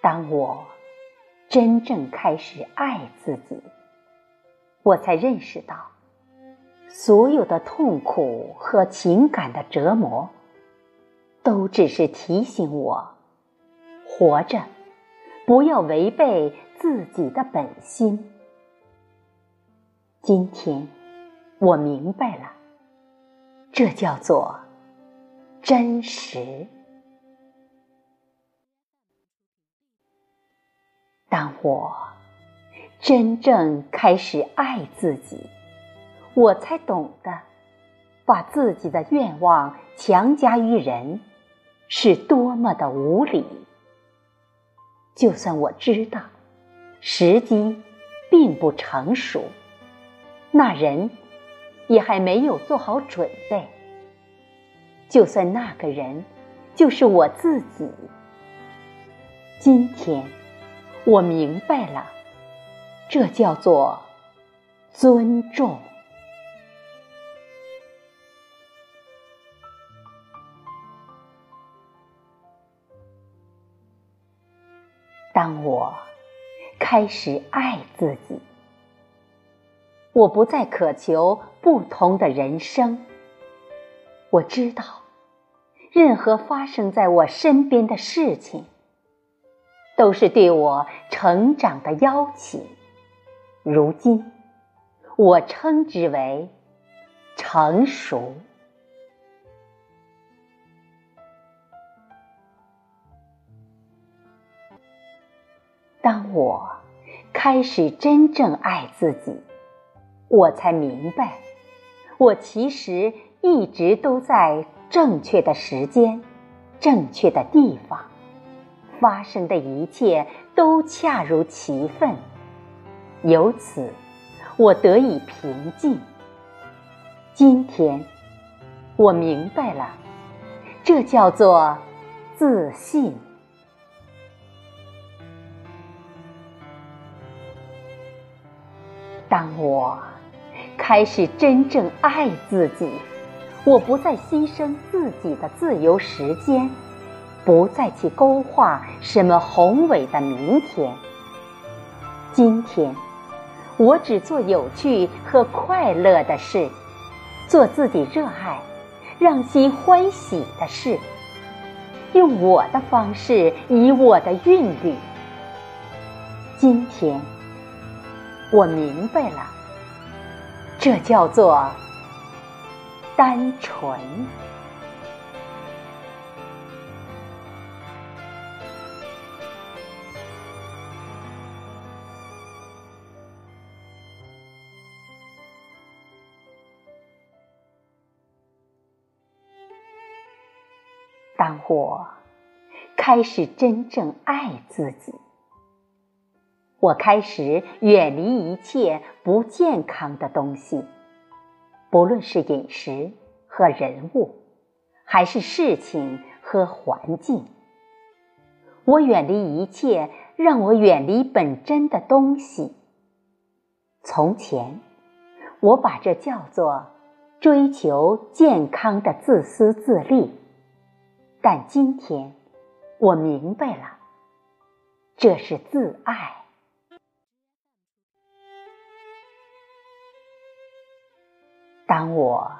当我真正开始爱自己，我才认识到，所有的痛苦和情感的折磨，都只是提醒我，活着不要违背自己的本心。今天，我明白了，这叫做真实。当我真正开始爱自己，我才懂得，把自己的愿望强加于人，是多么的无理。就算我知道时机并不成熟，那人也还没有做好准备。就算那个人就是我自己，今天。我明白了，这叫做尊重。当我开始爱自己，我不再渴求不同的人生。我知道，任何发生在我身边的事情。都是对我成长的邀请。如今，我称之为成熟。当我开始真正爱自己，我才明白，我其实一直都在正确的时间、正确的地方。发生的一切都恰如其分，由此我得以平静。今天我明白了，这叫做自信。当我开始真正爱自己，我不再牺牲自己的自由时间。不再去勾画什么宏伟的明天。今天，我只做有趣和快乐的事，做自己热爱、让心欢喜的事，用我的方式，以我的韵律。今天，我明白了，这叫做单纯。当我开始真正爱自己，我开始远离一切不健康的东西，不论是饮食和人物，还是事情和环境。我远离一切让我远离本真的东西。从前，我把这叫做追求健康的自私自利。但今天，我明白了，这是自爱。当我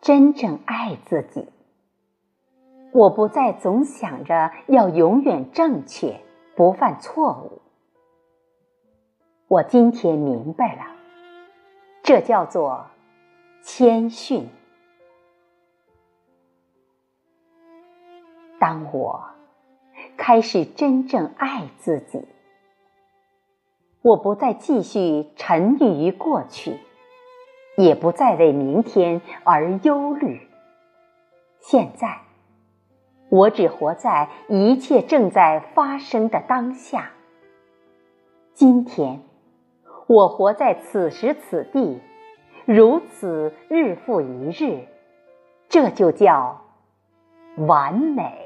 真正爱自己，我不再总想着要永远正确，不犯错误。我今天明白了，这叫做谦逊。当我开始真正爱自己，我不再继续沉溺于过去，也不再为明天而忧虑。现在，我只活在一切正在发生的当下。今天，我活在此时此地，如此日复一日，这就叫完美。